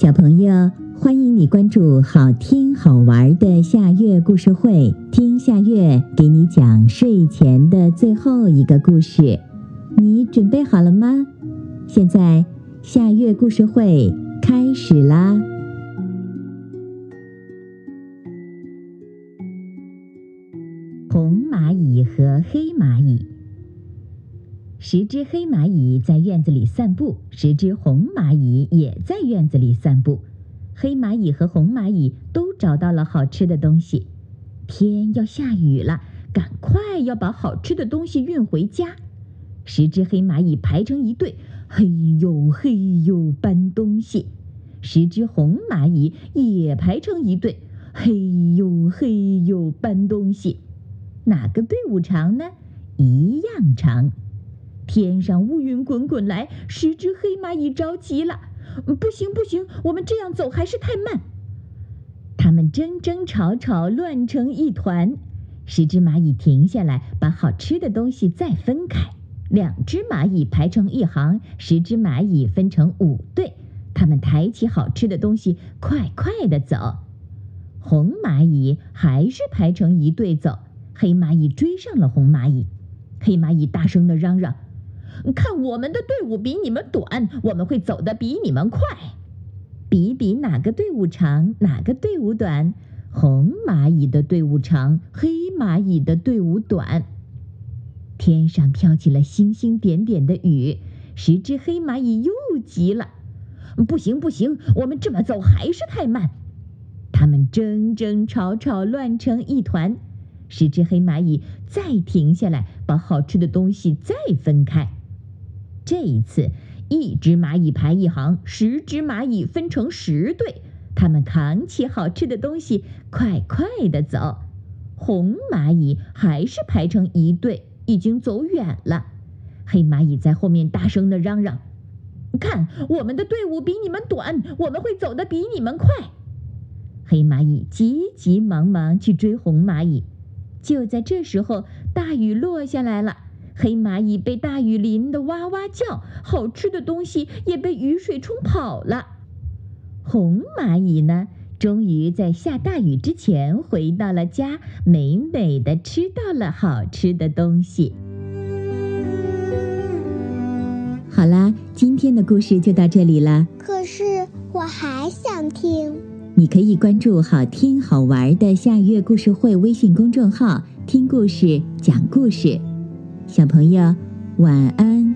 小朋友，欢迎你关注好听好玩的夏月故事会，听夏月给你讲睡前的最后一个故事。你准备好了吗？现在夏月故事会开始啦！红蚂蚁和黑蚂蚁。十只黑蚂蚁在院子里散步，十只红蚂蚁也在院子里散步。黑蚂蚁和红蚂蚁都找到了好吃的东西。天要下雨了，赶快要把好吃的东西运回家。十只黑蚂蚁排成一队，嘿呦嘿呦搬东西。十只红蚂蚁也排成一队，嘿呦嘿呦搬东西。哪个队伍长呢？一样长。天上乌云滚滚来，十只黑蚂蚁着急了。不行不行，我们这样走还是太慢。它们争争吵吵，乱成一团。十只蚂蚁停下来，把好吃的东西再分开。两只蚂蚁排成一行，十只蚂蚁分成五队。它们抬起好吃的东西，快快地走。红蚂蚁还是排成一队走。黑蚂蚁追上了红蚂蚁。黑蚂蚁大声地嚷嚷。看我们的队伍比你们短，我们会走得比你们快。比比哪个队伍长，哪个队伍短。红蚂蚁的队伍长，黑蚂蚁的队伍短。天上飘起了星星点点的雨，十只黑蚂蚁又急了。不行不行，我们这么走还是太慢。它们争争吵吵，乱成一团。十只黑蚂蚁再停下来，把好吃的东西再分开。这一次，一只蚂蚁排一行，十只蚂蚁分成十队，它们扛起好吃的东西，快快地走。红蚂蚁还是排成一队，已经走远了。黑蚂蚁在后面大声地嚷嚷：“看，我们的队伍比你们短，我们会走得比你们快。”黑蚂蚁急急忙忙去追红蚂蚁。就在这时候，大雨落下来了。黑蚂蚁被大雨淋得哇哇叫，好吃的东西也被雨水冲跑了。红蚂蚁呢，终于在下大雨之前回到了家，美美的吃到了好吃的东西。好啦，今天的故事就到这里了。可是我还想听。你可以关注“好听好玩的夏月故事会”微信公众号，听故事，讲故事。小朋友，晚安。